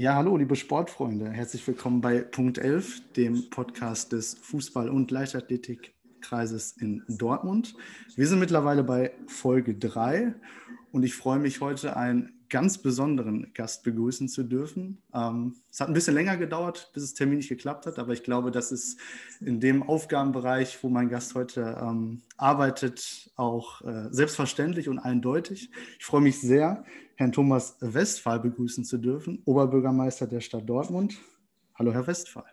Ja, hallo, liebe Sportfreunde. Herzlich willkommen bei Punkt 11, dem Podcast des Fußball- und Leichtathletikkreises in Dortmund. Wir sind mittlerweile bei Folge 3 und ich freue mich heute, einen ganz besonderen Gast begrüßen zu dürfen. Ähm, es hat ein bisschen länger gedauert, bis es terminlich geklappt hat, aber ich glaube, das ist in dem Aufgabenbereich, wo mein Gast heute ähm, arbeitet, auch äh, selbstverständlich und eindeutig. Ich freue mich sehr, Herrn Thomas Westphal begrüßen zu dürfen, Oberbürgermeister der Stadt Dortmund. Hallo, Herr Westphal.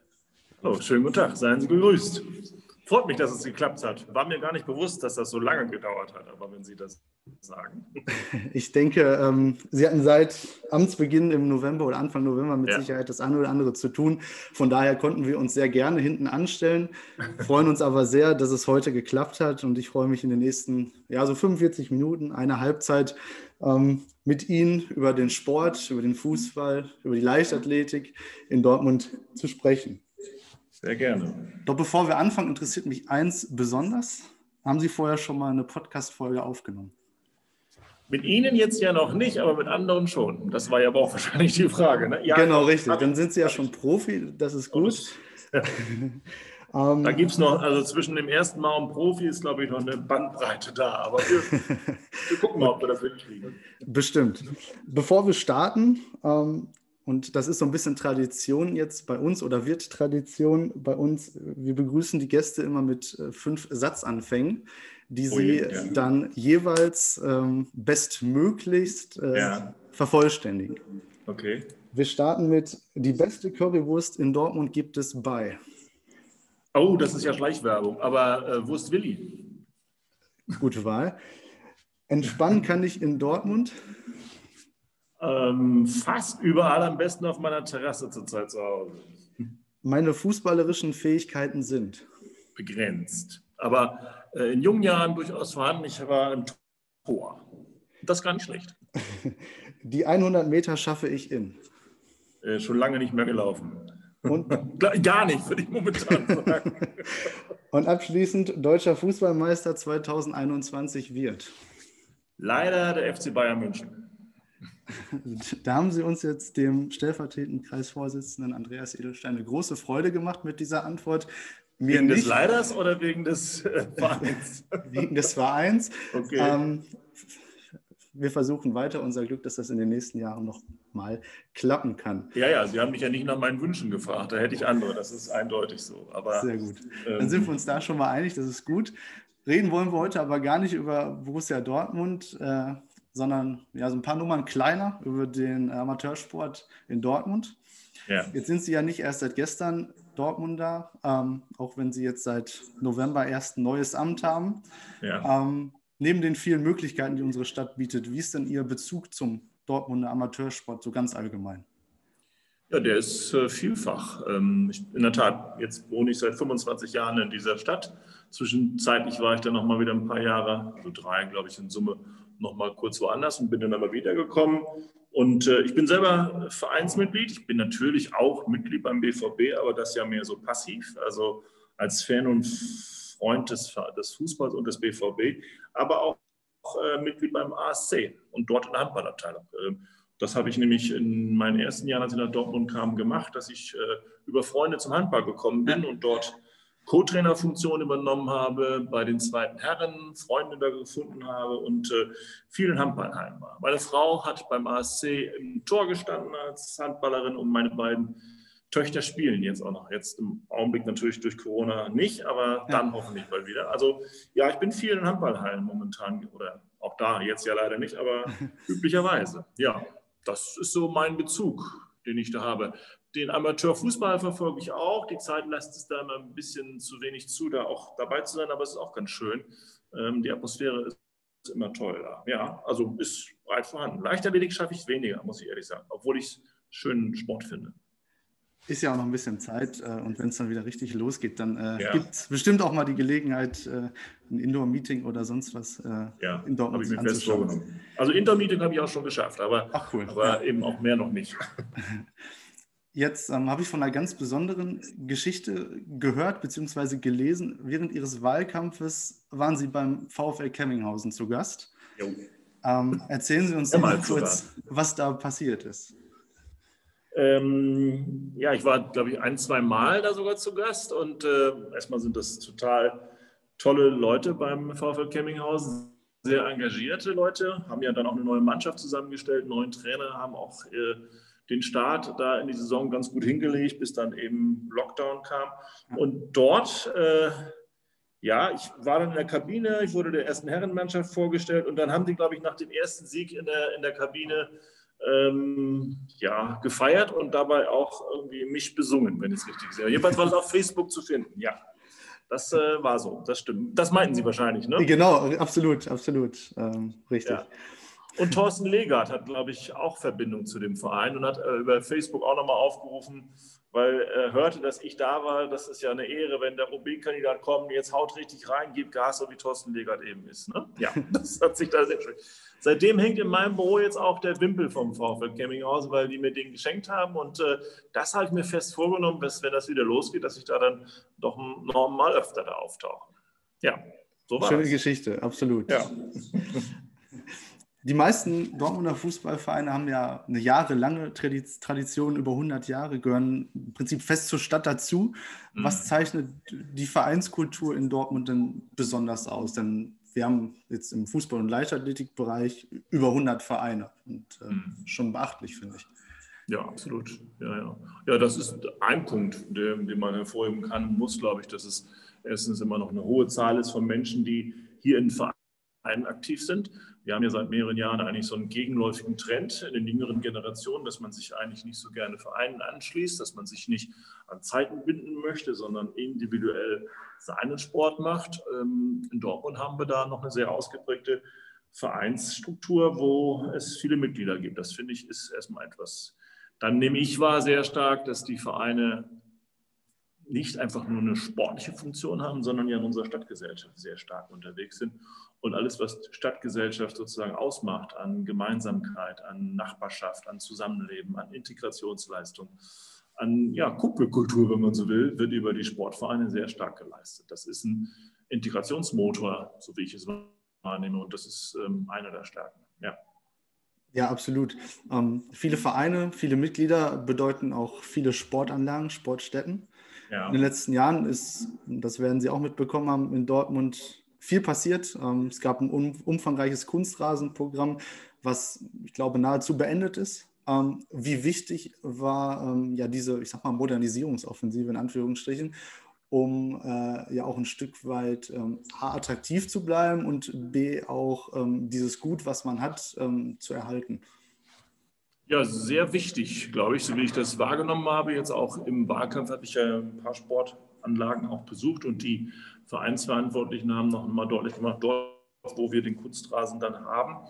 Hallo, schönen guten Tag, seien Sie gegrüßt. Freut mich, dass es geklappt hat. War mir gar nicht bewusst, dass das so lange gedauert hat, aber wenn Sie das sagen. Ich denke, ähm, Sie hatten seit Amtsbeginn im November oder Anfang November mit ja. Sicherheit das eine oder andere zu tun. Von daher konnten wir uns sehr gerne hinten anstellen, freuen uns aber sehr, dass es heute geklappt hat und ich freue mich in den nächsten, ja, so 45 Minuten, eine Halbzeit ähm, mit Ihnen über den Sport, über den Fußball, über die Leichtathletik in Dortmund zu sprechen. Sehr gerne. Doch bevor wir anfangen, interessiert mich eins besonders. Haben Sie vorher schon mal eine Podcast-Folge aufgenommen? Mit Ihnen jetzt ja noch nicht, aber mit anderen schon. Das war ja aber auch wahrscheinlich die Frage. Ne? Ja, genau, richtig. Dann sind Sie ja schon Profi, das ist gut. Ähm, da gibt es noch, also zwischen dem ersten Mal und Profi ist, glaube ich, noch eine Bandbreite da. Aber wir, wir gucken mal, ob wir dafür kriegen. Bestimmt. Bevor wir starten, ähm, und das ist so ein bisschen Tradition jetzt bei uns oder wird Tradition bei uns. Wir begrüßen die Gäste immer mit äh, fünf Satzanfängen, die oh sie ja. dann jeweils ähm, bestmöglichst äh, ja. vervollständigen. Okay. Wir starten mit die beste Currywurst in Dortmund gibt es bei. Oh, das ist ja Schleichwerbung, aber äh, Wurst Willi. Gute Wahl. Entspannen kann ich in Dortmund. Ähm, fast überall am besten auf meiner Terrasse zurzeit zu Hause. Meine fußballerischen Fähigkeiten sind begrenzt, aber äh, in jungen Jahren durchaus vorhanden. Ich war im Tor. Das ist gar nicht schlecht. Die 100 Meter schaffe ich in. Äh, schon lange nicht mehr gelaufen. Und gar nicht, würde ich momentan sagen. Und abschließend, deutscher Fußballmeister 2021 wird. Leider der FC Bayern München. Da haben Sie uns jetzt dem stellvertretenden Kreisvorsitzenden Andreas Edelstein eine große Freude gemacht mit dieser Antwort. Mir wegen nicht. des Leiders oder wegen des äh, Vereins? wegen des Vereins. Okay. Ähm, wir versuchen weiter unser Glück, dass das in den nächsten Jahren noch mal klappen kann. Ja, ja, Sie haben mich ja nicht nach meinen Wünschen gefragt, da hätte ich andere, das ist eindeutig so. Aber, Sehr gut. Dann ähm, sind wir uns da schon mal einig, das ist gut. Reden wollen wir heute aber gar nicht über Borussia Dortmund. Äh, sondern ja, so ein paar Nummern kleiner über den Amateursport in Dortmund. Ja. Jetzt sind Sie ja nicht erst seit gestern Dortmunder, ähm, auch wenn Sie jetzt seit November erst ein neues Amt haben. Ja. Ähm, neben den vielen Möglichkeiten, die unsere Stadt bietet, wie ist denn Ihr Bezug zum Dortmunder Amateursport so ganz allgemein? Ja, der ist äh, vielfach. Ähm, ich, in der Tat, jetzt wohne ich seit 25 Jahren in dieser Stadt. Zwischenzeitlich war ich dann noch mal wieder ein paar Jahre, also drei, glaube ich, in Summe noch mal kurz woanders und bin dann aber wiedergekommen. Und äh, ich bin selber Vereinsmitglied. Ich bin natürlich auch Mitglied beim BVB, aber das ja mehr so passiv, also als Fan und Freund des, des Fußballs und des BVB, aber auch äh, Mitglied beim ASC und dort in der Handballabteilung. Äh, das habe ich nämlich in meinen ersten Jahren, als ich nach Dortmund kam, gemacht, dass ich äh, über Freunde zum Handball gekommen bin und dort Co-Trainer-Funktion übernommen habe, bei den zweiten Herren Freunde da gefunden habe und äh, viel in Handballheim war. Meine Frau hat beim ASC im Tor gestanden als Handballerin und meine beiden Töchter spielen jetzt auch noch. Jetzt im Augenblick natürlich durch Corona nicht, aber dann ja. hoffentlich bald wieder. Also ja, ich bin viel in Handballhallen momentan oder auch da, jetzt ja leider nicht, aber üblicherweise. Ja, das ist so mein Bezug den ich da habe. Den Amateurfußball verfolge ich auch. Die Zeit lässt es da immer ein bisschen zu wenig zu, da auch dabei zu sein, aber es ist auch ganz schön. Ähm, die Atmosphäre ist immer toll da. Ja, also ist breit vorhanden. Leichtathletik schaffe ich weniger, muss ich ehrlich sagen, obwohl ich es schönen Sport finde. Ist ja auch noch ein bisschen Zeit äh, und wenn es dann wieder richtig losgeht, dann äh, ja. gibt es bestimmt auch mal die Gelegenheit, äh, ein Indoor-Meeting oder sonst was äh, ja, in Dortmund ich mir. Fest also Indoor-Meeting habe ich auch schon geschafft, aber, Ach, cool. aber ja. eben auch mehr noch nicht. Jetzt ähm, habe ich von einer ganz besonderen Geschichte gehört bzw. gelesen. Während Ihres Wahlkampfes waren Sie beim VfL Kemminghausen zu Gast. Ähm, erzählen Sie uns mal kurz, was da passiert ist. Ähm, ja, ich war, glaube ich, ein, zwei Mal da sogar zu Gast und äh, erstmal sind das total tolle Leute beim VfL Kemminghausen, sehr engagierte Leute, haben ja dann auch eine neue Mannschaft zusammengestellt, neuen Trainer, haben auch äh, den Start da in die Saison ganz gut hingelegt, bis dann eben Lockdown kam. Und dort, äh, ja, ich war dann in der Kabine, ich wurde der ersten Herrenmannschaft vorgestellt und dann haben die, glaube ich, nach dem ersten Sieg in der, in der Kabine ähm, ja, gefeiert und dabei auch irgendwie mich besungen, wenn ich es richtig sehe. Jedenfalls war es auf Facebook zu finden, ja. Das äh, war so, das stimmt. Das meinten Sie wahrscheinlich, ne? Genau, absolut, absolut. Ähm, richtig. Ja. Und Thorsten Legert hat, glaube ich, auch Verbindung zu dem Verein und hat äh, über Facebook auch nochmal aufgerufen, weil er hörte, dass ich da war. Das ist ja eine Ehre, wenn der OB-Kandidat kommt, jetzt haut richtig rein, gibt Gas, so wie Thorsten Legert eben ist. Ne? Ja, das hat sich da sehr schön. Seitdem hängt in meinem Büro jetzt auch der Wimpel vom VfL Campinghausen, weil die mir den geschenkt haben. Und äh, das habe ich mir fest vorgenommen, dass, wenn das wieder losgeht, dass ich da dann doch noch mal öfter da auftauche. Ja, so war Schöne das. Geschichte, absolut. Ja. Die meisten Dortmunder Fußballvereine haben ja eine jahrelange Tradition, über 100 Jahre, gehören im Prinzip fest zur Stadt dazu. Mhm. Was zeichnet die Vereinskultur in Dortmund denn besonders aus? Denn wir haben jetzt im Fußball- und Leichtathletikbereich über 100 Vereine und äh, mhm. schon beachtlich, finde ich. Ja, absolut. Ja, ja. ja, das ist ein Punkt, den, den man hervorheben kann, muss, glaube ich, dass es erstens immer noch eine hohe Zahl ist von Menschen, die hier in Vereinen aktiv sind. Wir haben ja seit mehreren Jahren eigentlich so einen gegenläufigen Trend in den jüngeren Generationen, dass man sich eigentlich nicht so gerne Vereinen anschließt, dass man sich nicht an Zeiten binden möchte, sondern individuell seinen Sport macht. Ähm, in Dortmund haben wir da noch eine sehr ausgeprägte Vereinsstruktur, wo es viele Mitglieder gibt. Das finde ich ist erstmal etwas. Dann nehme ich wahr sehr stark, dass die Vereine nicht einfach nur eine sportliche Funktion haben, sondern ja in unserer Stadtgesellschaft sehr stark unterwegs sind. Und alles, was Stadtgesellschaft sozusagen ausmacht an Gemeinsamkeit, an Nachbarschaft, an Zusammenleben, an Integrationsleistung, an ja, Kuppelkultur, wenn man so will, wird über die Sportvereine sehr stark geleistet. Das ist ein Integrationsmotor, so wie ich es wahrnehme, und das ist ähm, eine der Stärken. Ja. Ja, absolut. Ähm, viele Vereine, viele Mitglieder bedeuten auch viele Sportanlagen, Sportstätten. Ja. In den letzten Jahren ist, das werden Sie auch mitbekommen haben, in Dortmund viel passiert. Ähm, es gab ein umfangreiches Kunstrasenprogramm, was ich glaube nahezu beendet ist. Ähm, wie wichtig war ähm, ja diese, ich sag mal, Modernisierungsoffensive in Anführungsstrichen, um äh, ja auch ein Stück weit A, attraktiv zu bleiben und B, auch dieses Gut, was man hat, zu erhalten? Ja, sehr wichtig, glaube ich, so wie ich das wahrgenommen habe. Jetzt auch im Wahlkampf hatte ich ja ein paar Sportanlagen auch besucht und die Vereinsverantwortlichen haben noch mal deutlich gemacht, dort, wo wir den Kunstrasen dann haben.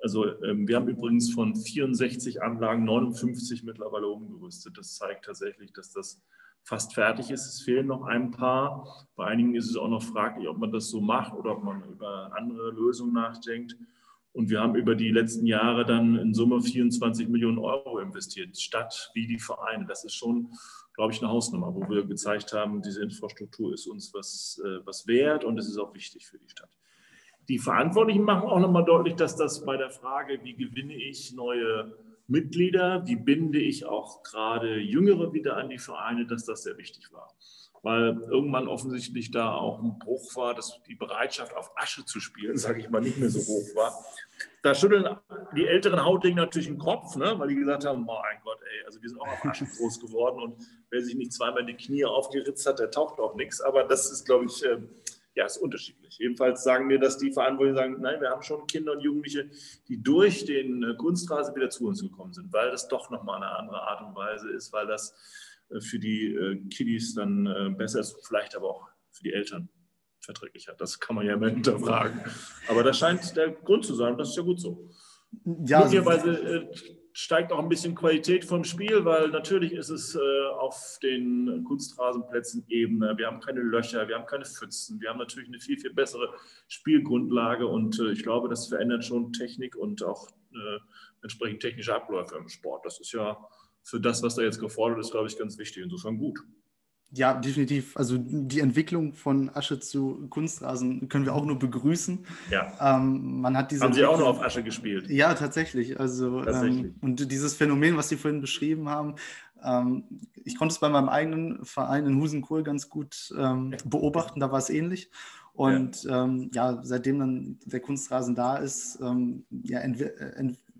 Also ähm, wir haben übrigens von 64 Anlagen 59 mittlerweile umgerüstet. Das zeigt tatsächlich, dass das fast fertig ist. Es fehlen noch ein paar. Bei einigen ist es auch noch fraglich, ob man das so macht oder ob man über andere Lösungen nachdenkt. Und wir haben über die letzten Jahre dann in Summe 24 Millionen Euro investiert, Stadt wie die Vereine. Das ist schon, glaube ich, eine Hausnummer, wo wir gezeigt haben, diese Infrastruktur ist uns was, äh, was wert und es ist auch wichtig für die Stadt. Die Verantwortlichen machen auch nochmal deutlich, dass das bei der Frage, wie gewinne ich neue Mitglieder, wie binde ich auch gerade Jüngere wieder an die Vereine, dass das sehr wichtig war weil irgendwann offensichtlich da auch ein Bruch war, dass die Bereitschaft auf Asche zu spielen, sage ich mal, nicht mehr so hoch war. Da schütteln die älteren Hautdingen natürlich den Kopf, ne? weil die gesagt haben, oh mein Gott, ey, also wir sind auch auf Asche groß geworden und wer sich nicht zweimal die Knie aufgeritzt hat, der taucht auch nichts. Aber das ist, glaube ich, äh, ja, ist unterschiedlich. Jedenfalls sagen mir, dass die Verantwortlichen sagen, nein, wir haben schon Kinder und Jugendliche, die durch den äh, Kunstrasen wieder zu uns gekommen sind, weil das doch nochmal eine andere Art und Weise ist, weil das für die äh, Kiddies dann äh, besser ist, vielleicht aber auch für die Eltern verträglicher. Das kann man ja immer hinterfragen. Aber das scheint der Grund zu sein, das ist ja gut so. Ja, Möglicherweise steigt auch ein bisschen Qualität vom Spiel, weil natürlich ist es auf den Kunstrasenplätzen Ebene. Wir haben keine Löcher, wir haben keine Pfützen, wir haben natürlich eine viel, viel bessere Spielgrundlage und ich glaube, das verändert schon Technik und auch entsprechend technische Abläufe im Sport. Das ist ja für das, was da jetzt gefordert ist, glaube ich, ganz wichtig. Insofern gut. Ja, definitiv. Also die Entwicklung von Asche zu Kunstrasen können wir auch nur begrüßen. Ja. Ähm, man hat diese haben Sie auch noch auf Asche gespielt? Ja, tatsächlich. Also tatsächlich. Ähm, und dieses Phänomen, was Sie vorhin beschrieben haben, ähm, ich konnte es bei meinem eigenen Verein in Husenkohl ganz gut ähm, beobachten. Da war es ähnlich. Und ja. Ähm, ja. seitdem dann der Kunstrasen da ist, ähm, ja,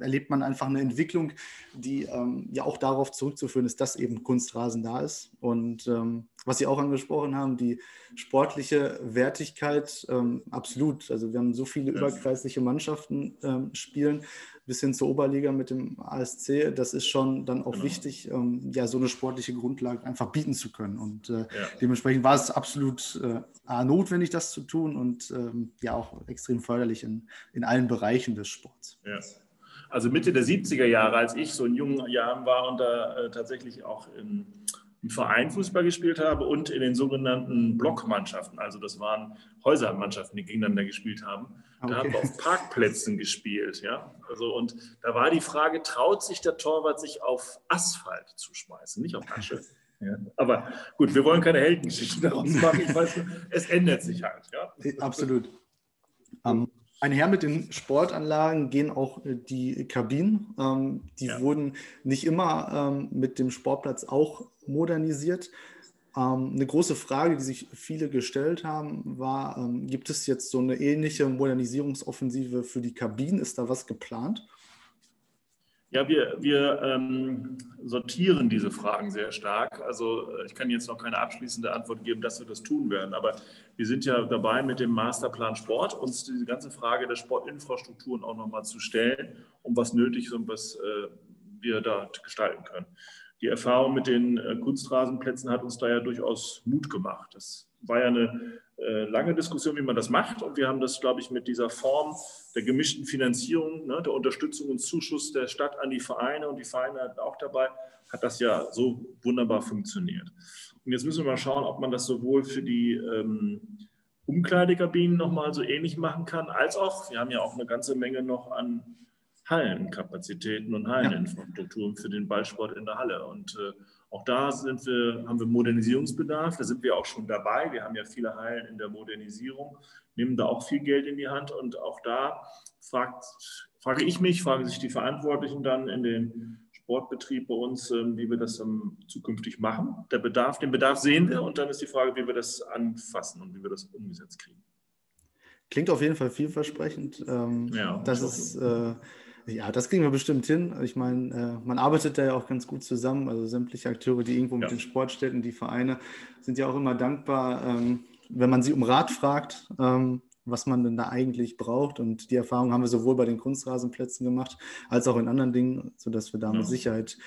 erlebt man einfach eine Entwicklung, die ähm, ja auch darauf zurückzuführen ist, dass eben Kunstrasen da ist. Und ähm, was Sie auch angesprochen haben, die sportliche Wertigkeit, ähm, absolut. Also wir haben so viele überkreisliche Mannschaften ähm, spielen, bis hin zur Oberliga mit dem ASC. Das ist schon dann auch genau. wichtig, ähm, ja, so eine sportliche Grundlage einfach bieten zu können. Und äh, ja. dementsprechend war es absolut äh, notwendig, das zu tun und ähm, ja auch extrem förderlich in, in allen Bereichen des Sports. Ja also Mitte der 70er Jahre, als ich so in jungen Jahren war und da äh, tatsächlich auch in, im Verein Fußball gespielt habe und in den sogenannten Blockmannschaften, also das waren Häusermannschaften, die gegeneinander gespielt haben. Okay. Da haben wir auf Parkplätzen gespielt, ja. Also und da war die Frage, traut sich der Torwart sich auf Asphalt zu schmeißen, nicht auf Asche? Ja, aber gut, wir wollen keine Heldengeschichten daraus machen. Ich weiß, es ändert sich halt. Ja? Absolut. Um, Einher mit den Sportanlagen gehen auch äh, die Kabinen. Ähm, die ja. wurden nicht immer ähm, mit dem Sportplatz auch modernisiert. Ähm, eine große Frage, die sich viele gestellt haben, war, ähm, gibt es jetzt so eine ähnliche Modernisierungsoffensive für die Kabinen? Ist da was geplant? Ja, wir, wir ähm, sortieren diese Fragen sehr stark. Also äh, ich kann jetzt noch keine abschließende Antwort geben, dass wir das tun werden. Aber wir sind ja dabei, mit dem Masterplan Sport uns diese ganze Frage der Sportinfrastrukturen auch nochmal zu stellen, um was nötig ist und was äh, wir da gestalten können. Die Erfahrung mit den äh, Kunstrasenplätzen hat uns da ja durchaus Mut gemacht. Das war ja eine äh, lange Diskussion, wie man das macht. Und wir haben das, glaube ich, mit dieser Form der gemischten Finanzierung, ne, der Unterstützung und Zuschuss der Stadt an die Vereine und die Vereine auch dabei, hat das ja so wunderbar funktioniert. Und jetzt müssen wir mal schauen, ob man das sowohl für die ähm, Umkleidekabinen nochmal so ähnlich machen kann, als auch, wir haben ja auch eine ganze Menge noch an Hallenkapazitäten und Halleninfrastrukturen für den Ballsport in der Halle. Und äh, auch da sind wir, haben wir Modernisierungsbedarf. Da sind wir auch schon dabei. Wir haben ja viele Hallen in der Modernisierung, nehmen da auch viel Geld in die Hand. Und auch da fragt, frage ich mich, fragen sich die Verantwortlichen dann in den Sportbetrieb bei uns, ähm, wie wir das dann zukünftig machen. Der Bedarf, den Bedarf sehen wir und dann ist die Frage, wie wir das anfassen und wie wir das umgesetzt kriegen. Klingt auf jeden Fall vielversprechend. Ähm, ja, das ist äh, ja, das kriegen wir bestimmt hin. Ich meine, äh, man arbeitet da ja auch ganz gut zusammen. Also sämtliche Akteure, die irgendwo ja. mit den Sportstätten, die Vereine, sind ja auch immer dankbar, ähm, wenn man sie um Rat fragt, ähm, was man denn da eigentlich braucht. Und die Erfahrung haben wir sowohl bei den Kunstrasenplätzen gemacht, als auch in anderen Dingen, sodass wir da mit Sicherheit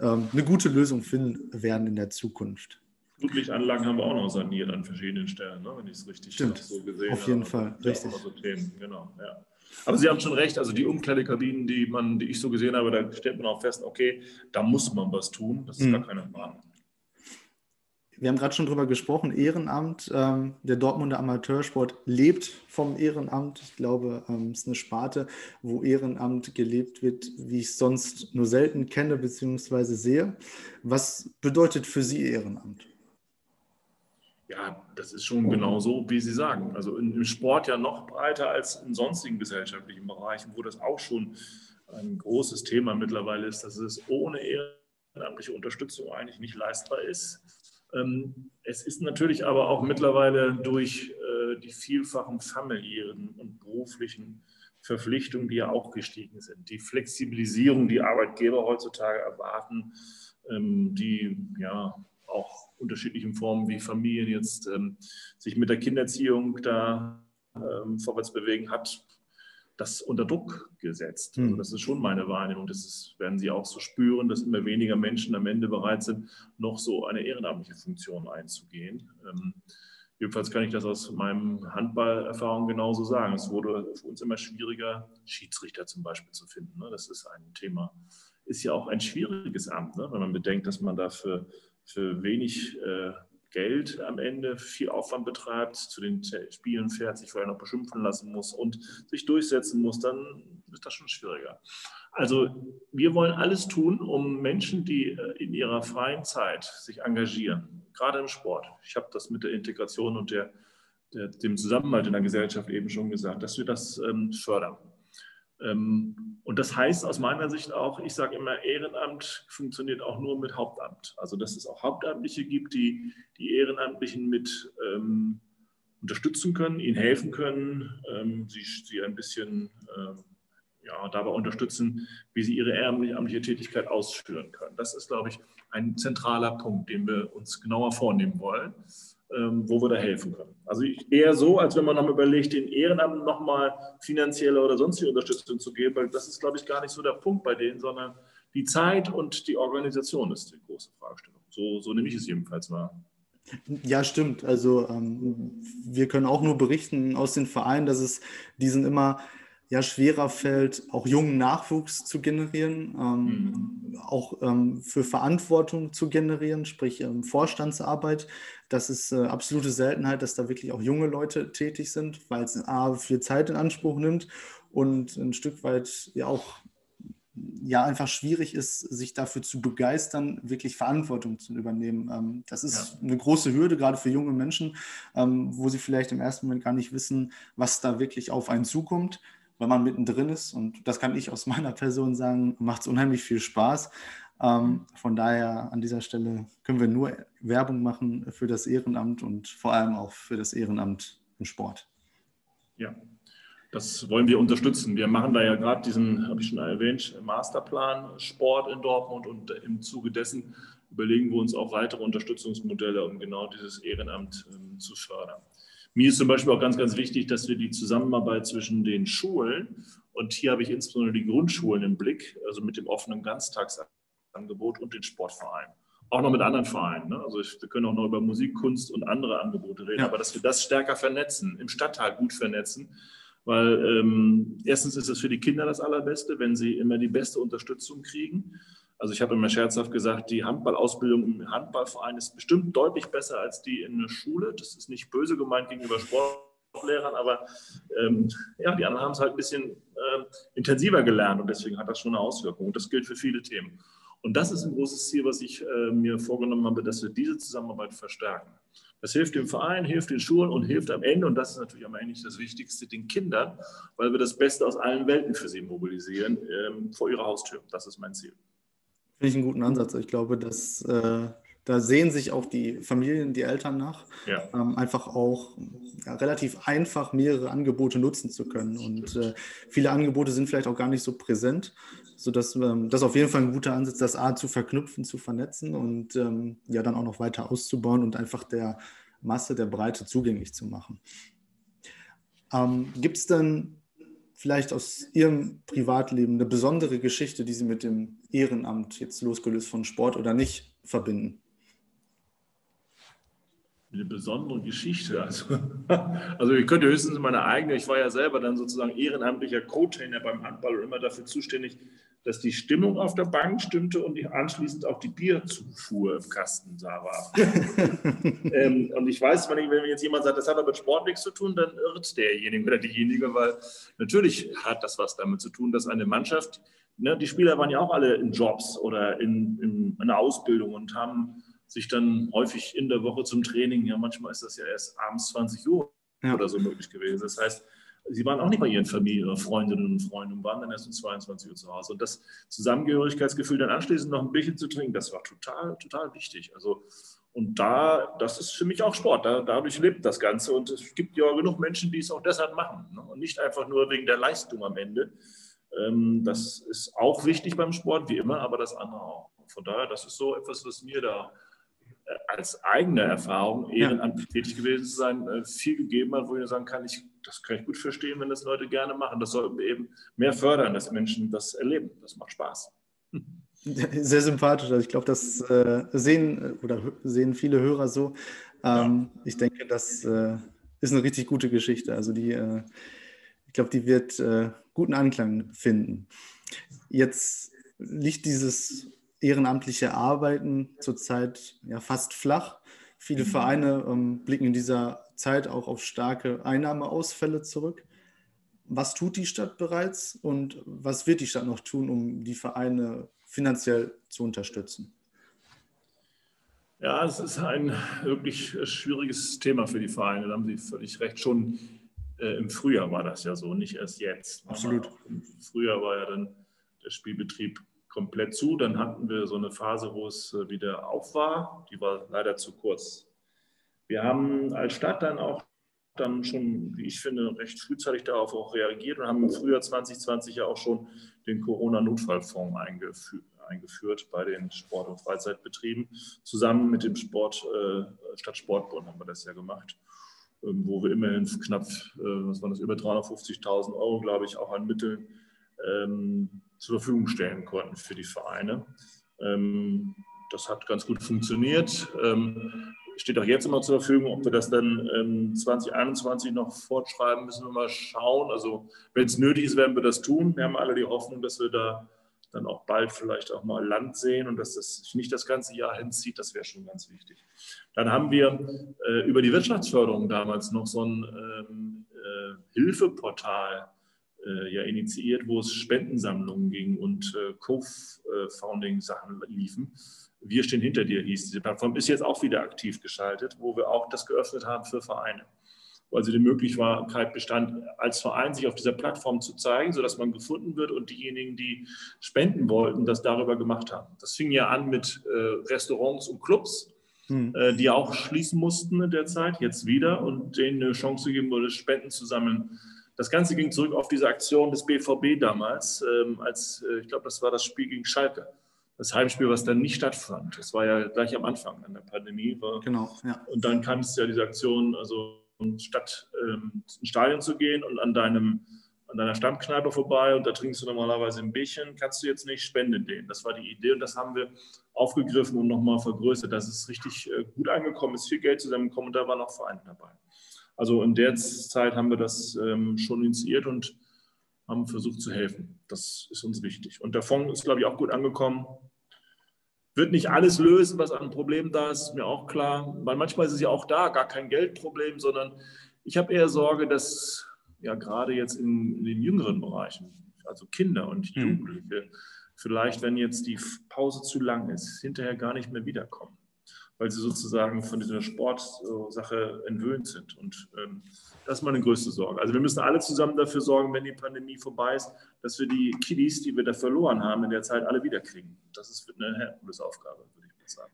ähm, eine gute Lösung finden werden in der Zukunft. Flutlichtanlagen haben wir auch noch saniert an verschiedenen Stellen, ne? wenn ich es richtig Stimmt. so gesehen habe. Auf jeden Fall, richtig. So Themen. Genau, ja. Aber Sie haben schon recht, also die Umkleidekabinen, die, man, die ich so gesehen habe, da stellt man auch fest, okay, da muss man was tun, das ist mhm. gar keine Frage. Wir haben gerade schon drüber gesprochen, Ehrenamt. Ähm, der Dortmunder Amateursport lebt vom Ehrenamt. Ich glaube, ähm, es ist eine Sparte, wo Ehrenamt gelebt wird, wie ich es sonst nur selten kenne bzw. sehe. Was bedeutet für Sie Ehrenamt? Ja, das ist schon genau so, wie Sie sagen. Also im Sport ja noch breiter als in sonstigen gesellschaftlichen Bereichen, wo das auch schon ein großes Thema mittlerweile ist, dass es ohne ehrenamtliche Unterstützung eigentlich nicht leistbar ist. Ähm, es ist natürlich aber auch mittlerweile durch äh, die vielfachen familiären und beruflichen Verpflichtungen, die ja auch gestiegen sind, die Flexibilisierung, die Arbeitgeber heutzutage erwarten, ähm, die ja auch unterschiedlichen Formen, wie Familien jetzt ähm, sich mit der Kindererziehung da ähm, vorwärts bewegen, hat das unter Druck gesetzt. Also hm. das ist schon meine Wahrnehmung. Das ist, werden Sie auch so spüren, dass immer weniger Menschen am Ende bereit sind, noch so eine ehrenamtliche Funktion einzugehen. Ähm, jedenfalls kann ich das aus meinem Handballerfahrung genauso sagen. Es wurde für uns immer schwieriger, Schiedsrichter zum Beispiel zu finden. Ne? Das ist ein Thema. Ist ja auch ein schwieriges Amt, ne? wenn man bedenkt, dass man dafür für wenig äh, Geld am Ende viel Aufwand betreibt, zu den Spielen fährt, sich vorher noch beschimpfen lassen muss und sich durchsetzen muss, dann ist das schon schwieriger. Also wir wollen alles tun, um Menschen, die äh, in ihrer freien Zeit sich engagieren, gerade im Sport. Ich habe das mit der Integration und der, der, dem Zusammenhalt in der Gesellschaft eben schon gesagt, dass wir das ähm, fördern. Ähm, und das heißt aus meiner Sicht auch, ich sage immer, Ehrenamt funktioniert auch nur mit Hauptamt. Also dass es auch Hauptamtliche gibt, die die Ehrenamtlichen mit ähm, unterstützen können, ihnen helfen können, ähm, sie, sie ein bisschen ähm, ja, dabei unterstützen, wie sie ihre ehrenamtliche Tätigkeit ausführen können. Das ist, glaube ich, ein zentraler Punkt, den wir uns genauer vornehmen wollen, wo wir da helfen können. Also eher so, als wenn man noch überlegt, den Ehrenamten nochmal finanzielle oder sonstige Unterstützung zu geben, weil das ist, glaube ich, gar nicht so der Punkt bei denen, sondern die Zeit und die Organisation ist die große Fragestellung. So, so nehme ich es jedenfalls wahr. Ja, stimmt. Also ähm, wir können auch nur berichten aus den Vereinen, dass es diesen immer ja schwerer fällt, auch jungen Nachwuchs zu generieren, ähm, mhm. auch ähm, für Verantwortung zu generieren, sprich ähm, Vorstandsarbeit. Das ist äh, absolute Seltenheit, dass da wirklich auch junge Leute tätig sind, weil es A, viel Zeit in Anspruch nimmt und ein Stück weit ja auch ja einfach schwierig ist, sich dafür zu begeistern, wirklich Verantwortung zu übernehmen. Ähm, das ist ja. eine große Hürde, gerade für junge Menschen, ähm, wo sie vielleicht im ersten Moment gar nicht wissen, was da wirklich auf einen zukommt wenn man mittendrin ist. Und das kann ich aus meiner Person sagen, macht es unheimlich viel Spaß. Ähm, von daher an dieser Stelle können wir nur Werbung machen für das Ehrenamt und vor allem auch für das Ehrenamt im Sport. Ja, das wollen wir unterstützen. Wir machen da ja gerade diesen, habe ich schon erwähnt, Masterplan Sport in Dortmund und im Zuge dessen überlegen wir uns auch weitere Unterstützungsmodelle, um genau dieses Ehrenamt ähm, zu fördern. Mir ist zum Beispiel auch ganz, ganz wichtig, dass wir die Zusammenarbeit zwischen den Schulen und hier habe ich insbesondere die Grundschulen im Blick, also mit dem offenen Ganztagsangebot und den Sportvereinen. Auch noch mit anderen Vereinen. Ne? Also ich, wir können auch noch über Musik, Kunst und andere Angebote reden, ja. aber dass wir das stärker vernetzen, im Stadtteil gut vernetzen, weil ähm, erstens ist es für die Kinder das Allerbeste, wenn sie immer die beste Unterstützung kriegen. Also ich habe immer scherzhaft gesagt, die Handballausbildung im Handballverein ist bestimmt deutlich besser als die in der Schule. Das ist nicht böse gemeint gegenüber Sportlehrern, aber ähm, ja, die anderen haben es halt ein bisschen äh, intensiver gelernt und deswegen hat das schon eine Auswirkung. Und das gilt für viele Themen. Und das ist ein großes Ziel, was ich äh, mir vorgenommen habe, dass wir diese Zusammenarbeit verstärken. Das hilft dem Verein, hilft den Schulen und hilft am Ende, und das ist natürlich am Ende nicht das Wichtigste, den Kindern, weil wir das Beste aus allen Welten für sie mobilisieren ähm, vor ihrer Haustür. Das ist mein Ziel. Finde ich einen guten Ansatz. Ich glaube, dass äh, da sehen sich auch die Familien, die Eltern nach, ja. ähm, einfach auch ja, relativ einfach mehrere Angebote nutzen zu können. Und äh, viele Angebote sind vielleicht auch gar nicht so präsent, sodass ähm, das auf jeden Fall ein guter Ansatz, das A zu verknüpfen, zu vernetzen und ähm, ja dann auch noch weiter auszubauen und einfach der Masse, der Breite zugänglich zu machen. Ähm, Gibt es denn vielleicht aus Ihrem Privatleben eine besondere Geschichte, die Sie mit dem Ehrenamt jetzt losgelöst von Sport oder nicht verbinden? Eine besondere Geschichte. Also, also ich könnte höchstens meine eigene, ich war ja selber dann sozusagen ehrenamtlicher Co-Trainer beim Handball und immer dafür zuständig, dass die Stimmung auf der Bank stimmte und anschließend auch die Bierzufuhr im Kasten da war. ähm, und ich weiß, wenn, ich, wenn jetzt jemand sagt, das hat aber mit Sport nichts zu tun, dann irrt derjenige oder diejenige, weil natürlich hat das was damit zu tun, dass eine Mannschaft, ne, die Spieler waren ja auch alle in Jobs oder in, in, in einer Ausbildung und haben sich dann häufig in der Woche zum Training, ja manchmal ist das ja erst abends 20 Uhr ja. oder so möglich gewesen. Das heißt, sie waren auch nicht bei ihren Familien, Freundinnen und Freunden und waren dann erst um 22 Uhr zu Hause. Und das Zusammengehörigkeitsgefühl dann anschließend noch ein Bierchen zu trinken, das war total, total wichtig. Also, und da, das ist für mich auch Sport. Da, dadurch lebt das Ganze. Und es gibt ja genug Menschen, die es auch deshalb machen. Ne? Und nicht einfach nur wegen der Leistung am Ende. Ähm, das ist auch wichtig beim Sport, wie immer, aber das andere auch. Von daher, das ist so etwas, was mir da als eigene Erfahrung, ehrenamtlich tätig gewesen zu sein, äh, viel gegeben hat, wo ich sagen kann, ich, das kann ich gut verstehen, wenn das Leute gerne machen. Das sollten wir eben mehr fördern, dass Menschen das erleben. Das macht Spaß. Sehr sympathisch. Also ich glaube, das äh, sehen oder sehen viele Hörer so. Ähm, ja. Ich denke, das äh, ist eine richtig gute Geschichte. Also die, äh, ich glaube, die wird äh, guten Anklang finden. Jetzt liegt dieses ehrenamtliche Arbeiten zurzeit ja fast flach. Viele mhm. Vereine ähm, blicken in dieser Zeit auch auf starke Einnahmeausfälle zurück. was tut die Stadt bereits und was wird die Stadt noch tun, um die Vereine finanziell zu unterstützen? Ja, es ist ein wirklich schwieriges Thema für die Vereine. Da haben Sie völlig recht. Schon äh, im Frühjahr war das ja so, nicht erst jetzt. Absolut. Im Frühjahr war ja dann der Spielbetrieb komplett zu. Dann hatten wir so eine Phase, wo es äh, wieder auf war. Die war leider zu kurz. Wir haben als Stadt dann auch dann schon, wie ich finde, recht frühzeitig darauf auch reagiert und haben im Frühjahr 2020 ja auch schon den Corona-Notfallfonds eingeführt eingeführt bei den Sport- und Freizeitbetrieben. Zusammen mit dem Sport, äh, Stadtsportbund haben wir das ja gemacht, ähm, wo wir immerhin knapp, äh, was waren das, über 350.000 Euro, glaube ich, auch an Mitteln ähm, zur Verfügung stellen konnten für die Vereine. Ähm, das hat ganz gut funktioniert. Ähm, steht auch jetzt immer zur Verfügung. Ob wir das dann ähm, 2021 noch fortschreiben, müssen wir mal schauen. Also wenn es nötig ist, werden wir das tun. Wir haben alle die Hoffnung, dass wir da dann auch bald vielleicht auch mal Land sehen und dass das sich nicht das ganze Jahr hinzieht, das wäre schon ganz wichtig. Dann haben wir äh, über die Wirtschaftsförderung damals noch so ein ähm, äh, Hilfeportal äh, ja initiiert, wo es Spendensammlungen ging und äh, Co-Founding-Sachen liefen. Wir stehen hinter dir, hieß diese Plattform, ist jetzt auch wieder aktiv geschaltet, wo wir auch das geöffnet haben für Vereine wo also die Möglichkeit bestand, als Verein sich auf dieser Plattform zu zeigen, sodass man gefunden wird und diejenigen, die spenden wollten, das darüber gemacht haben. Das fing ja an mit äh, Restaurants und Clubs, hm. äh, die auch schließen mussten in der Zeit, jetzt wieder und denen eine Chance gegeben wurde, Spenden zu sammeln. Das Ganze ging zurück auf diese Aktion des BVB damals, ähm, als äh, ich glaube, das war das Spiel gegen Schalke das Heimspiel, was dann nicht stattfand. Das war ja gleich am Anfang an der Pandemie. War. Genau, ja. Und dann kam es ja diese Aktion, also statt ähm, ins Stadion zu gehen und an deinem an deiner Stammkneipe vorbei und da trinkst du normalerweise ein Bierchen, kannst du jetzt nicht spenden denen. Das war die Idee und das haben wir aufgegriffen und nochmal vergrößert, dass es richtig äh, gut angekommen ist, viel Geld zusammengekommen und da waren auch Vereine dabei. Also in der Zeit haben wir das ähm, schon initiiert und haben versucht zu helfen. Das ist uns wichtig. Und der Fonds ist, glaube ich, auch gut angekommen wird nicht alles lösen, was an Problemen da ist, ist mir auch klar. Weil manchmal ist es ja auch da gar kein Geldproblem, sondern ich habe eher Sorge, dass ja gerade jetzt in, in, den jüngeren Bereichen, also Kinder und hm. Jugendliche, vielleicht, wenn jetzt die Pause zu lang ist, hinterher gar nicht mehr wiederkommen weil sie sozusagen von dieser Sportsache entwöhnt sind. Und ähm, das ist meine größte Sorge. Also wir müssen alle zusammen dafür sorgen, wenn die Pandemie vorbei ist, dass wir die Kiddies, die wir da verloren haben in der Zeit, alle wiederkriegen. Das ist eine Herkulesaufgabe, würde ich mal sagen.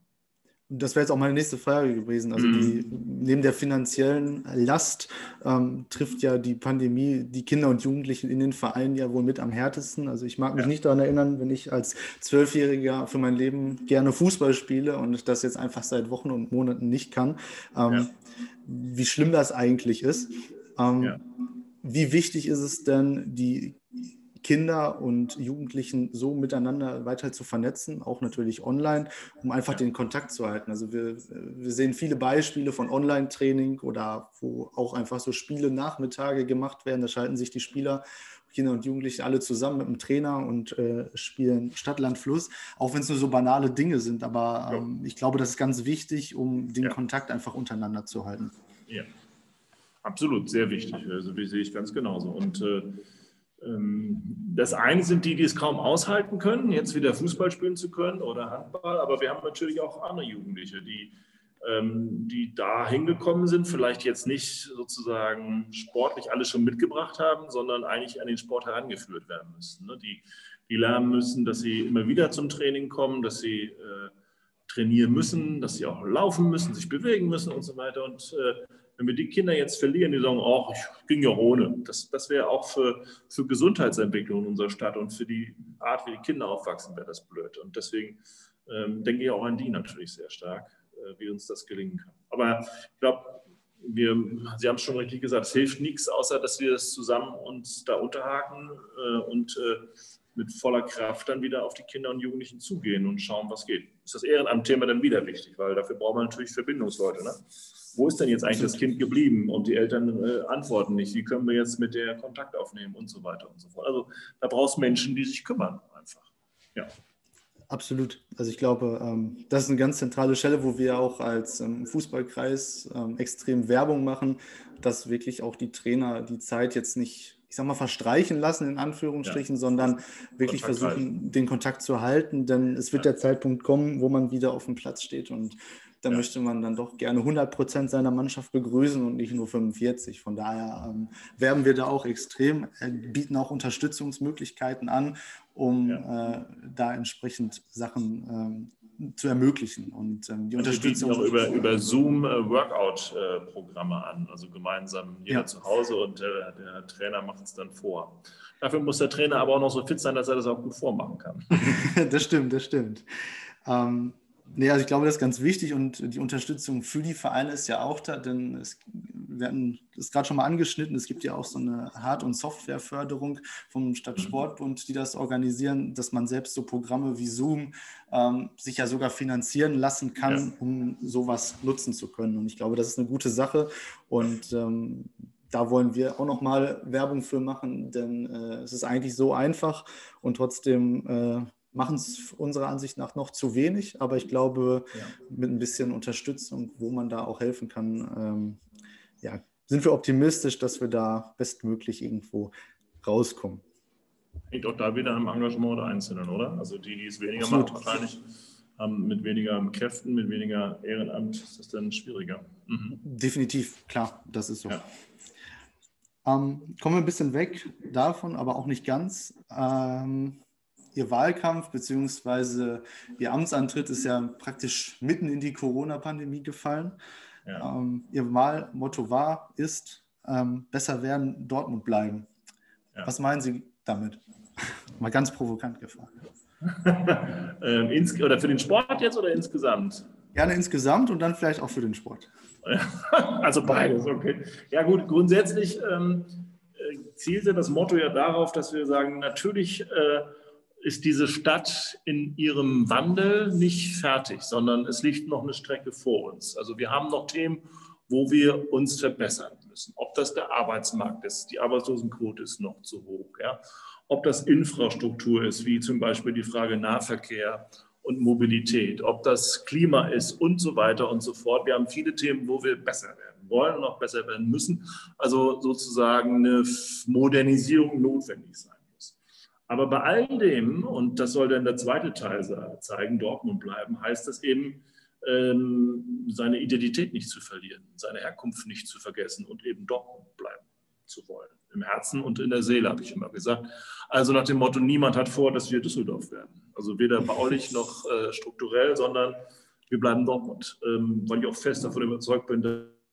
Das wäre jetzt auch meine nächste Frage gewesen. Also die, mhm. neben der finanziellen Last ähm, trifft ja die Pandemie die Kinder und Jugendlichen in den Vereinen ja wohl mit am härtesten. Also ich mag mich ja. nicht daran erinnern, wenn ich als Zwölfjähriger für mein Leben gerne Fußball spiele und das jetzt einfach seit Wochen und Monaten nicht kann. Ähm, ja. Wie schlimm das eigentlich ist. Ähm, ja. Wie wichtig ist es denn, die Kinder und Jugendlichen so miteinander weiter zu vernetzen, auch natürlich online, um einfach den Kontakt zu halten. Also wir, wir sehen viele Beispiele von Online-Training oder wo auch einfach so Spiele Nachmittage gemacht werden. Da schalten sich die Spieler Kinder und Jugendliche alle zusammen mit dem Trainer und äh, spielen Stadt, Land, Fluss, auch wenn es nur so banale Dinge sind. Aber ähm, ich glaube, das ist ganz wichtig, um den ja. Kontakt einfach untereinander zu halten. Ja, absolut, sehr wichtig. Also wie sehe ich ganz genauso. Und äh, das eine sind die, die es kaum aushalten können, jetzt wieder Fußball spielen zu können oder Handball, aber wir haben natürlich auch andere Jugendliche, die, ähm, die da hingekommen sind, vielleicht jetzt nicht sozusagen sportlich alles schon mitgebracht haben, sondern eigentlich an den Sport herangeführt werden müssen. Ne? Die, die lernen müssen, dass sie immer wieder zum Training kommen, dass sie äh, trainieren müssen, dass sie auch laufen müssen, sich bewegen müssen und so weiter. Und äh, wenn wir die Kinder jetzt verlieren, die sagen, ach, ich ging ja ohne, das, das wäre auch für, für Gesundheitsentwicklung in unserer Stadt und für die Art, wie die Kinder aufwachsen, wäre das blöd. Und deswegen ähm, denke ich auch an die natürlich sehr stark, äh, wie uns das gelingen kann. Aber ich glaube, wir, Sie haben es schon richtig gesagt, es hilft nichts, außer dass wir es zusammen uns da unterhaken äh, und äh, mit voller Kraft dann wieder auf die Kinder und Jugendlichen zugehen und schauen, was geht. Ist das Ehrenamtthema dann wieder wichtig, weil dafür braucht man natürlich Verbindungsleute. Ne? Wo ist denn jetzt eigentlich das Kind geblieben? Und die Eltern äh, antworten nicht. Wie können wir jetzt mit der Kontakt aufnehmen und so weiter und so fort. Also da brauchst du Menschen, die sich kümmern einfach. Ja. Absolut. Also ich glaube, ähm, das ist eine ganz zentrale Stelle, wo wir auch als ähm, Fußballkreis ähm, extrem Werbung machen, dass wirklich auch die Trainer die Zeit jetzt nicht ich sag mal, verstreichen lassen, in Anführungsstrichen, ja. sondern wirklich Kontakt versuchen, halten. den Kontakt zu halten, denn es wird ja. der Zeitpunkt kommen, wo man wieder auf dem Platz steht und da ja. möchte man dann doch gerne 100 Prozent seiner Mannschaft begrüßen und nicht nur 45. Von daher ähm, werben wir da auch extrem, äh, bieten auch Unterstützungsmöglichkeiten an, um ja. äh, da entsprechend Sachen ähm, zu ermöglichen. Und ähm, die also Unterstützung. auch über, über Zoom äh, Workout-Programme äh, an, also gemeinsam jeder ja. zu Hause und der, der Trainer macht es dann vor. Dafür muss der Trainer aber auch noch so fit sein, dass er das auch gut vormachen kann. das stimmt, das stimmt. Ähm, Nee, also ich glaube, das ist ganz wichtig und die Unterstützung für die Vereine ist ja auch da, denn es, wir hatten das gerade schon mal angeschnitten, es gibt ja auch so eine Hard- und Softwareförderung vom Stadtsportbund, die das organisieren, dass man selbst so Programme wie Zoom ähm, sich ja sogar finanzieren lassen kann, ja. um sowas nutzen zu können. Und ich glaube, das ist eine gute Sache und ähm, da wollen wir auch nochmal Werbung für machen, denn äh, es ist eigentlich so einfach und trotzdem äh, machen es unserer Ansicht nach noch zu wenig, aber ich glaube, ja. mit ein bisschen Unterstützung, wo man da auch helfen kann, ähm, ja, sind wir optimistisch, dass wir da bestmöglich irgendwo rauskommen. Hängt auch da wieder am Engagement der Einzelnen, oder? Also die, die es weniger Absolut. machen, wahrscheinlich haben mit weniger Kräften, mit weniger Ehrenamt, ist das dann schwieriger. Mhm. Definitiv, klar, das ist so. Ja. Ähm, kommen wir ein bisschen weg davon, aber auch nicht ganz. Ähm, Ihr Wahlkampf bzw. Ihr Amtsantritt ist ja praktisch mitten in die Corona-Pandemie gefallen. Ja. Ähm, ihr Wahlmotto war, ist, ähm, besser werden, Dortmund bleiben. Ja. Was meinen Sie damit? Mal ganz provokant gefragt. ähm, oder für den Sport jetzt oder insgesamt? Gerne insgesamt und dann vielleicht auch für den Sport. also beides, okay. Ja gut, grundsätzlich ähm, äh, zielte das Motto ja darauf, dass wir sagen, natürlich äh, ist diese Stadt in ihrem Wandel nicht fertig, sondern es liegt noch eine Strecke vor uns. Also wir haben noch Themen, wo wir uns verbessern müssen. Ob das der Arbeitsmarkt ist, die Arbeitslosenquote ist noch zu hoch. Ja? Ob das Infrastruktur ist, wie zum Beispiel die Frage Nahverkehr und Mobilität, ob das Klima ist und so weiter und so fort. Wir haben viele Themen, wo wir besser werden wollen und auch besser werden müssen. Also sozusagen eine Modernisierung notwendig sein. Aber bei all dem, und das soll dann der zweite Teil zeigen, Dortmund bleiben, heißt das eben, ähm, seine Identität nicht zu verlieren, seine Herkunft nicht zu vergessen und eben Dortmund bleiben zu wollen. Im Herzen und in der Seele, habe ich immer gesagt. Also nach dem Motto, niemand hat vor, dass wir Düsseldorf werden. Also weder baulich noch äh, strukturell, sondern wir bleiben Dortmund. Ähm, weil ich auch fest davon überzeugt bin,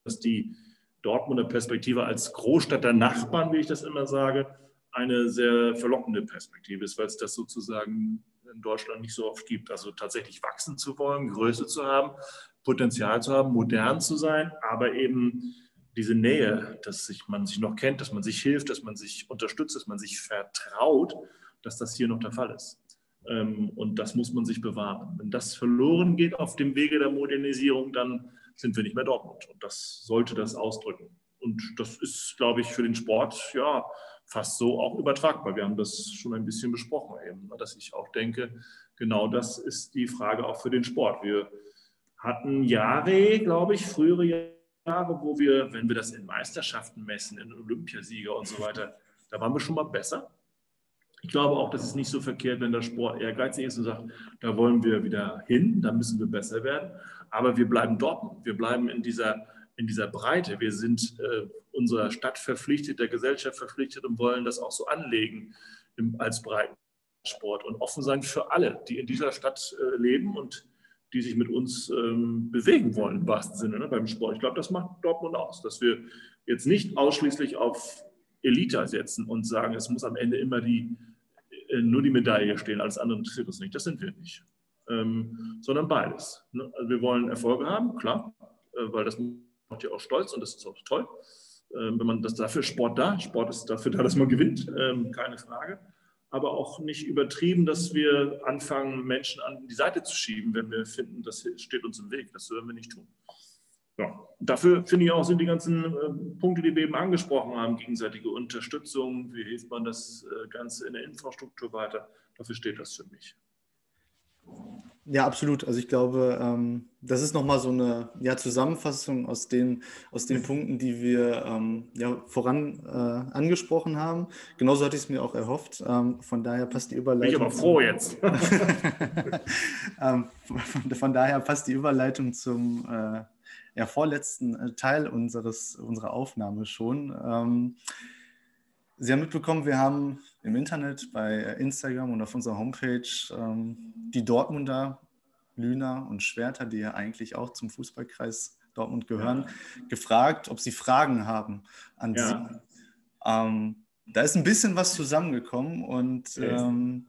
dass die Dortmunder Perspektive als Großstadt der Nachbarn, wie ich das immer sage, eine sehr verlockende Perspektive ist, weil es das sozusagen in Deutschland nicht so oft gibt. Also tatsächlich wachsen zu wollen, Größe zu haben, Potenzial zu haben, modern zu sein, aber eben diese Nähe, dass sich, man sich noch kennt, dass man sich hilft, dass man sich unterstützt, dass man sich vertraut, dass das hier noch der Fall ist. Ähm, und das muss man sich bewahren. Wenn das verloren geht auf dem Wege der Modernisierung, dann sind wir nicht mehr Dortmund. Und das sollte das ausdrücken. Und das ist, glaube ich, für den Sport, ja, fast so auch übertragbar. Wir haben das schon ein bisschen besprochen eben, ne, dass ich auch denke, genau das ist die Frage auch für den Sport. Wir hatten Jahre, glaube ich, frühere Jahre, wo wir, wenn wir das in Meisterschaften messen, in Olympiasieger und so weiter, da waren wir schon mal besser. Ich glaube auch, das ist nicht so verkehrt, wenn der Sport ehrgeizig ist und sagt, da wollen wir wieder hin, da müssen wir besser werden. Aber wir bleiben dort. Wir bleiben in dieser in dieser Breite. Wir sind äh, unserer Stadt verpflichtet, der Gesellschaft verpflichtet und wollen das auch so anlegen im, als Breitensport und offen sein für alle, die in dieser Stadt äh, leben und die sich mit uns ähm, bewegen wollen, im wahrsten Sinne ne, beim Sport. Ich glaube, das macht Dortmund aus, dass wir jetzt nicht ausschließlich auf Elite setzen und sagen, es muss am Ende immer die, äh, nur die Medaille stehen, alles andere interessiert uns nicht. Das sind wir nicht. Ähm, sondern beides. Ne? Also wir wollen Erfolge haben, klar, äh, weil das macht ja auch stolz und das ist auch toll. Ähm, wenn man das dafür Sport da, Sport ist dafür da, dass man gewinnt, ähm, keine Frage. Aber auch nicht übertrieben, dass wir anfangen, Menschen an die Seite zu schieben, wenn wir finden, das steht uns im Weg. Das sollen wir nicht tun. Ja. Dafür finde ich auch sind die ganzen äh, Punkte, die wir eben angesprochen haben, gegenseitige Unterstützung, wie hilft man das äh, Ganze in der Infrastruktur weiter, dafür steht das für mich. Ja, absolut. Also ich glaube, ähm, das ist nochmal so eine ja, Zusammenfassung aus den, aus den Punkten, die wir ähm, ja, voran äh, angesprochen haben. Genauso hatte ich es mir auch erhofft. Ähm, von daher passt die Überleitung. Bin ich aber froh jetzt. Ähm, von, von, daher passt die Überleitung zum äh, ja, vorletzten äh, Teil unseres, unserer Aufnahme schon. Ähm, Sie haben mitbekommen, wir haben im Internet, bei Instagram und auf unserer Homepage ähm, die Dortmunder, Lüner und Schwerter, die ja eigentlich auch zum Fußballkreis Dortmund gehören, ja. gefragt, ob sie Fragen haben an ja. Sie. Ähm, da ist ein bisschen was zusammengekommen und ähm,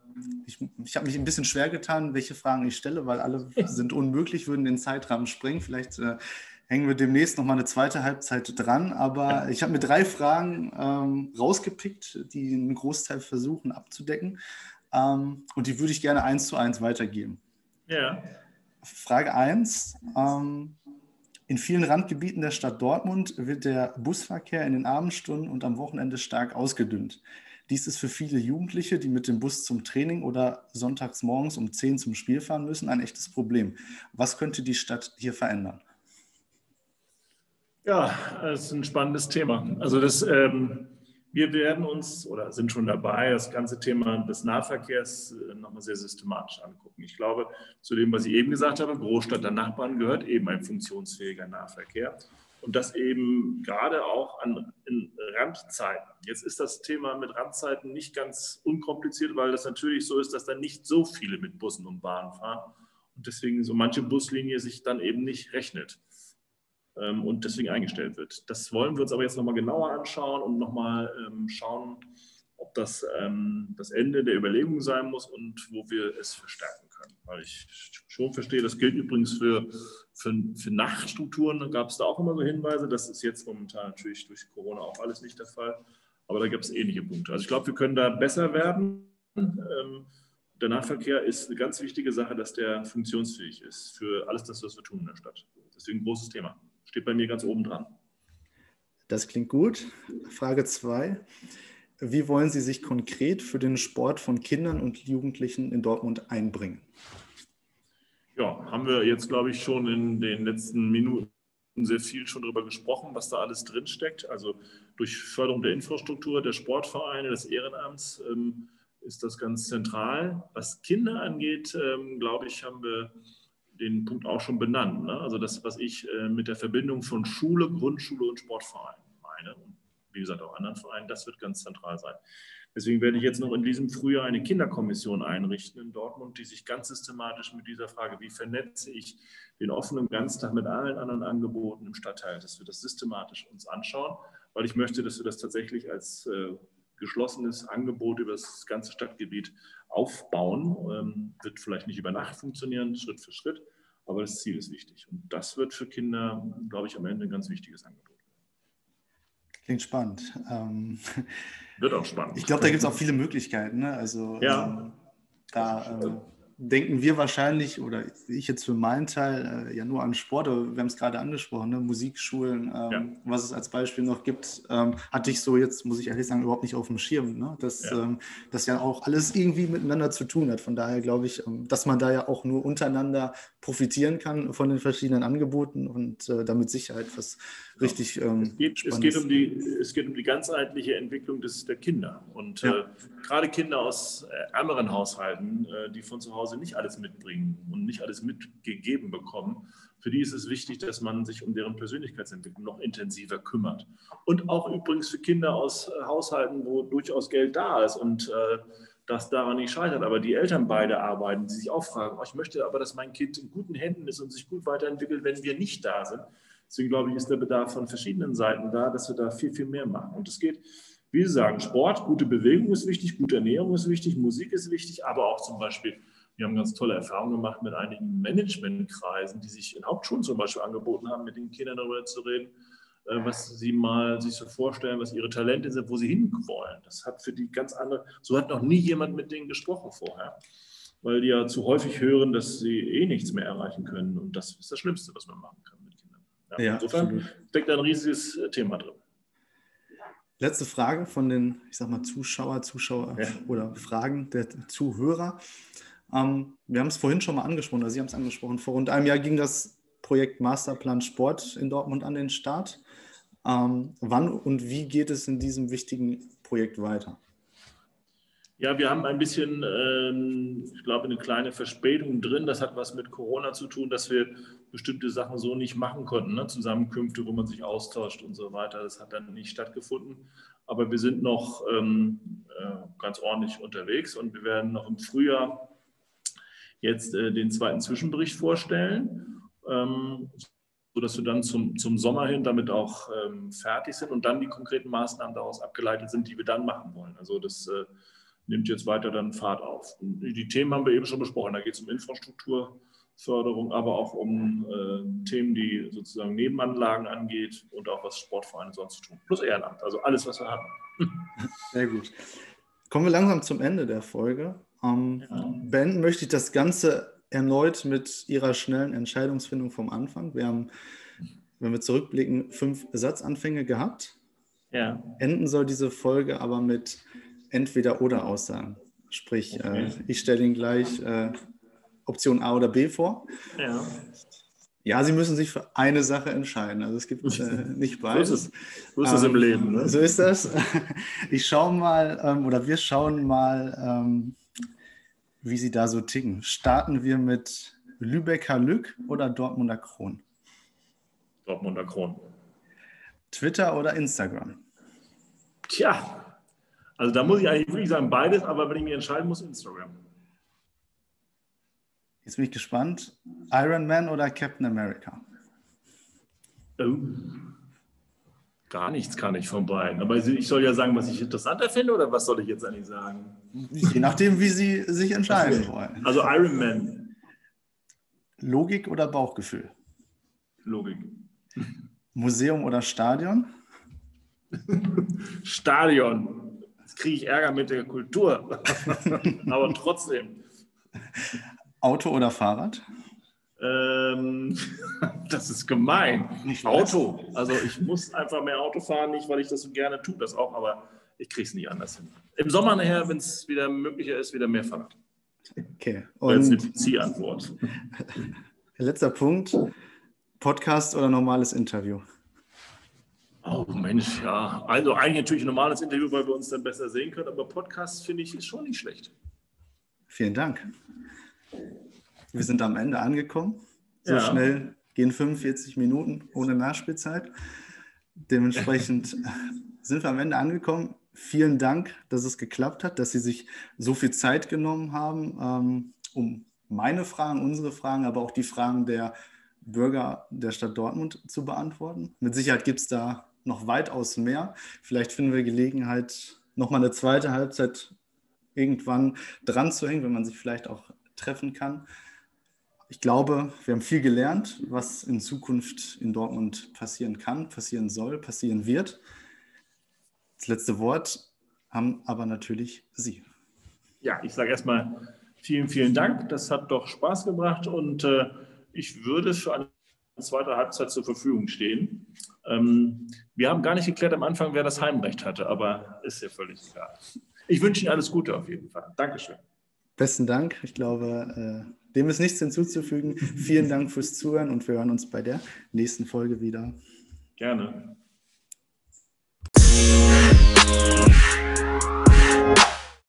ich, ich habe mich ein bisschen schwer getan, welche Fragen ich stelle, weil alle sind unmöglich, würden den Zeitrahmen sprengen. Vielleicht äh, hängen wir demnächst noch mal eine zweite Halbzeit dran. Aber ich habe mir drei Fragen ähm, rausgepickt, die einen Großteil versuchen abzudecken. Ähm, und die würde ich gerne eins zu eins weitergeben. Ja. Frage 1. Ähm, in vielen Randgebieten der Stadt Dortmund wird der Busverkehr in den Abendstunden und am Wochenende stark ausgedünnt. Dies ist für viele Jugendliche, die mit dem Bus zum Training oder sonntags morgens um 10 zum Spiel fahren müssen, ein echtes Problem. Was könnte die Stadt hier verändern? Ja, das ist ein spannendes Thema. Also das, ähm, wir werden uns oder sind schon dabei, das ganze Thema des Nahverkehrs äh, nochmal sehr systematisch angucken. Ich glaube, zu dem, was ich eben gesagt habe, Großstadt der Nachbarn gehört eben ein funktionsfähiger Nahverkehr. Und das eben gerade auch an in Randzeiten. Jetzt ist das Thema mit Randzeiten nicht ganz unkompliziert, weil das natürlich so ist, dass da nicht so viele mit Bussen und Bahnen fahren und deswegen so manche Buslinie sich dann eben nicht rechnet. Ähm, und deswegen eingestellt wird. Das wollen wir uns aber jetzt nochmal genauer anschauen und nochmal ähm, schauen, ob das das Ende der Überlegung sein muss und wo wir es verstärken können. Weil ich schon verstehe, das gilt übrigens für, für, für Nachtstrukturen, da gab es da auch immer so Hinweise. Das ist jetzt momentan natürlich durch Corona auch alles nicht der Fall. Aber da gibt es ähnliche Punkte. Also ich glaube, wir können da besser werden. Ähm, der Nahverkehr ist eine ganz wichtige Sache, dass der funktionsfähig ist für alles das, was wir tun in der Stadt. Deswegen ein großes Thema steht bei mir ganz oben dran. Das klingt gut. Frage 2. Wie wollen Sie sich konkret für den Sport von Kindern und Jugendlichen in Dortmund einbringen? Ja, haben wir jetzt, glaube ich, schon in den letzten Minuten sehr viel schon darüber gesprochen, was da alles drinsteckt. Also durch Förderung der Infrastruktur, der Sportvereine, des Ehrenamts ähm, ist das ganz zentral. Was Kinder angeht, ähm, glaube ich, haben wir den Punkt auch schon benannt. Ne? Also das, was ich äh, mit der Verbindung von Schule, Grundschule und Sportverein meine und wie gesagt auch anderen Vereinen, das wird ganz zentral sein. Deswegen werde ich jetzt noch in diesem Frühjahr eine Kinderkommission einrichten in Dortmund, die sich ganz systematisch mit dieser Frage, wie vernetze ich den offenen Ganztag mit allen anderen Angeboten im Stadtteil, dass wir das systematisch uns anschauen, weil ich möchte, dass wir das tatsächlich als äh, geschlossenes Angebot über das ganze Stadtgebiet aufbauen. Ähm, wird vielleicht nicht über Nacht funktionieren, Schritt für Schritt, aber das Ziel ist wichtig. Und das wird für Kinder, glaube ich, am Ende ein ganz wichtiges Angebot. Klingt spannend. Ähm, wird auch spannend. Ich glaube, da gibt es auch viele Möglichkeiten. Ne? Also ja. ähm, da ähm, denken wir wahrscheinlich, oder ich jetzt für meinen Teil, äh, ja nur an Sport, aber wir haben es gerade angesprochen, ne? Musikschulen, ähm, ja. was es als Beispiel noch gibt, ähm, hatte ich so jetzt, muss ich ehrlich sagen, überhaupt nicht auf dem Schirm, ne? dass ja. Ähm, das ja auch alles irgendwie miteinander zu tun hat. Von daher glaube ich, ähm, dass man da ja auch nur untereinander profitieren kann von den verschiedenen Angeboten und äh, damit Sicherheit was richtig ähm, es, geht, es, geht um die, es geht um die ganzheitliche Entwicklung des, der Kinder. Und ja. äh, gerade Kinder aus äh, ärmeren Haushalten, äh, die von zu Hause nicht alles mitbringen und nicht alles mitgegeben bekommen, für die ist es wichtig, dass man sich um deren Persönlichkeitsentwicklung noch intensiver kümmert. Und auch übrigens für Kinder aus äh, Haushalten, wo durchaus Geld da ist und äh, das daran nicht scheitert, aber die Eltern beide arbeiten, die sich auch fragen, oh, ich möchte aber, dass mein Kind in guten Händen ist und sich gut weiterentwickelt, wenn wir nicht da sind. Deswegen glaube ich, ist der Bedarf von verschiedenen Seiten da, dass wir da viel, viel mehr machen. Und es geht, wie Sie sagen, Sport, gute Bewegung ist wichtig, gute Ernährung ist wichtig, Musik ist wichtig, aber auch zum Beispiel, wir haben ganz tolle Erfahrungen gemacht mit einigen Managementkreisen, die sich in Hauptschulen zum Beispiel angeboten haben, mit den Kindern darüber zu reden, was sie mal sich so vorstellen, was ihre Talente sind, wo sie hinwollen. Das hat für die ganz andere, so hat noch nie jemand mit denen gesprochen vorher, weil die ja zu häufig hören, dass sie eh nichts mehr erreichen können. Und das ist das Schlimmste, was man machen kann. Ja, ja, insofern absolut. steckt da ein riesiges äh, Thema drin. Letzte Frage von den, ich sag mal, Zuschauer, Zuschauer ja. oder Fragen der Zuhörer. Ähm, wir haben es vorhin schon mal angesprochen, oder Sie haben es angesprochen. Vor rund einem Jahr ging das Projekt Masterplan Sport in Dortmund an den Start. Ähm, wann und wie geht es in diesem wichtigen Projekt weiter? Ja, wir haben ein bisschen, ähm, ich glaube, eine kleine Verspätung drin. Das hat was mit Corona zu tun, dass wir bestimmte Sachen so nicht machen konnten. Ne? Zusammenkünfte, wo man sich austauscht und so weiter. Das hat dann nicht stattgefunden. Aber wir sind noch ähm, äh, ganz ordentlich unterwegs und wir werden noch im Frühjahr jetzt äh, den zweiten Zwischenbericht vorstellen. Ähm, sodass wir dann zum, zum Sommer hin damit auch ähm, fertig sind und dann die konkreten Maßnahmen daraus abgeleitet sind, die wir dann machen wollen. Also das äh, nimmt jetzt weiter dann Fahrt auf. Und die Themen haben wir eben schon besprochen. Da geht es um Infrastrukturförderung, aber auch um äh, Themen, die sozusagen Nebenanlagen angeht und auch was Sportvereine sonst tun. Plus Ehrenamt, also alles, was wir haben. Sehr gut. Kommen wir langsam zum Ende der Folge. Ähm, ja. Beenden möchte ich das Ganze erneut mit Ihrer schnellen Entscheidungsfindung vom Anfang. Wir haben, wenn wir zurückblicken, fünf Satzanfänge gehabt. Ja. Enden soll diese Folge aber mit Entweder-Oder-Aussagen. Sprich, okay. äh, ich stelle Ihnen gleich äh, Option A oder B vor. Ja. Ja, Sie müssen sich für eine Sache entscheiden. Also es gibt äh, nicht beides. So ist es, so ist es ähm, im Leben. Ne? So ist das. Ich schaue mal, ähm, oder wir schauen mal, ähm, wie Sie da so ticken. Starten wir mit Lübecker Lück oder Dortmunder Kron? Dortmunder Kron. Twitter oder Instagram? Tja, also da muss ich eigentlich wirklich sagen, beides, aber wenn ich mich entscheiden muss, Instagram. Jetzt bin ich gespannt. Iron Man oder Captain America? Oh. Gar nichts kann ich von beiden. Aber ich soll ja sagen, was ich interessanter finde, oder was soll ich jetzt eigentlich sagen? Je nachdem, wie Sie sich entscheiden wollen. Also Iron Man. Logik oder Bauchgefühl? Logik. Museum oder Stadion? Stadion. Jetzt kriege ich Ärger mit der Kultur. Aber trotzdem. Auto oder Fahrrad? Ähm, das ist gemein. Nicht Auto. Also ich muss einfach mehr Auto fahren, nicht weil ich das so gerne tue, das auch, aber ich kriege es nicht anders hin. Im Sommer nachher, wenn es wieder möglicher ist, wieder mehr Fahrrad. Okay. Und das ist eine Zielantwort. Letzter Punkt. Podcast oder normales Interview? Oh Mensch, ja. Also eigentlich natürlich ein normales Interview, weil wir uns dann besser sehen können, aber Podcast finde ich ist schon nicht schlecht. Vielen Dank. Wir sind am Ende angekommen. So ja. schnell gehen 45 Minuten ohne Nachspielzeit. Dementsprechend sind wir am Ende angekommen. Vielen Dank, dass es geklappt hat, dass Sie sich so viel Zeit genommen haben, ähm, um meine Fragen, unsere Fragen, aber auch die Fragen der Bürger der Stadt Dortmund zu beantworten. Mit Sicherheit gibt es da noch weitaus mehr. Vielleicht finden wir Gelegenheit, nochmal eine zweite Halbzeit irgendwann dran zu hängen, wenn man sich vielleicht auch treffen kann. Ich glaube, wir haben viel gelernt, was in Zukunft in Dortmund passieren kann, passieren soll, passieren wird. Das letzte Wort haben aber natürlich Sie. Ja, ich sage erstmal vielen, vielen Dank. Das hat doch Spaß gebracht und äh, ich würde für eine zweite Halbzeit zur Verfügung stehen. Ähm, wir haben gar nicht geklärt am Anfang, wer das Heimrecht hatte, aber ist ja völlig egal. Ich wünsche Ihnen alles Gute auf jeden Fall. Dankeschön. Besten Dank. Ich glaube, äh, dem ist nichts hinzuzufügen. Vielen Dank fürs Zuhören und wir hören uns bei der nächsten Folge wieder. Gerne.